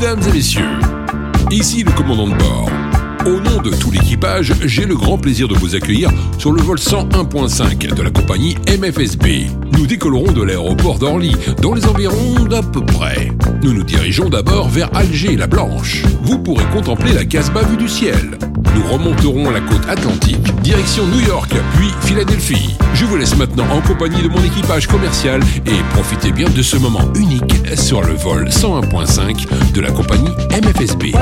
Mesdames et messieurs, ici le commandant de bord. Au nom de tout l'équipage, j'ai le grand plaisir de vous accueillir sur le vol 101.5 de la compagnie MFSB. Nous décollerons de l'aéroport d'Orly, dans les environs d'à peu près. Nous nous dirigeons d'abord vers Alger la Blanche. Vous pourrez contempler la Casbah vue du ciel. Nous remonterons la côte atlantique, direction New York, puis Philadelphie. Je vous laisse maintenant en compagnie de mon équipage commercial et profitez bien de ce moment unique sur le vol 101.5 de la compagnie MFSB.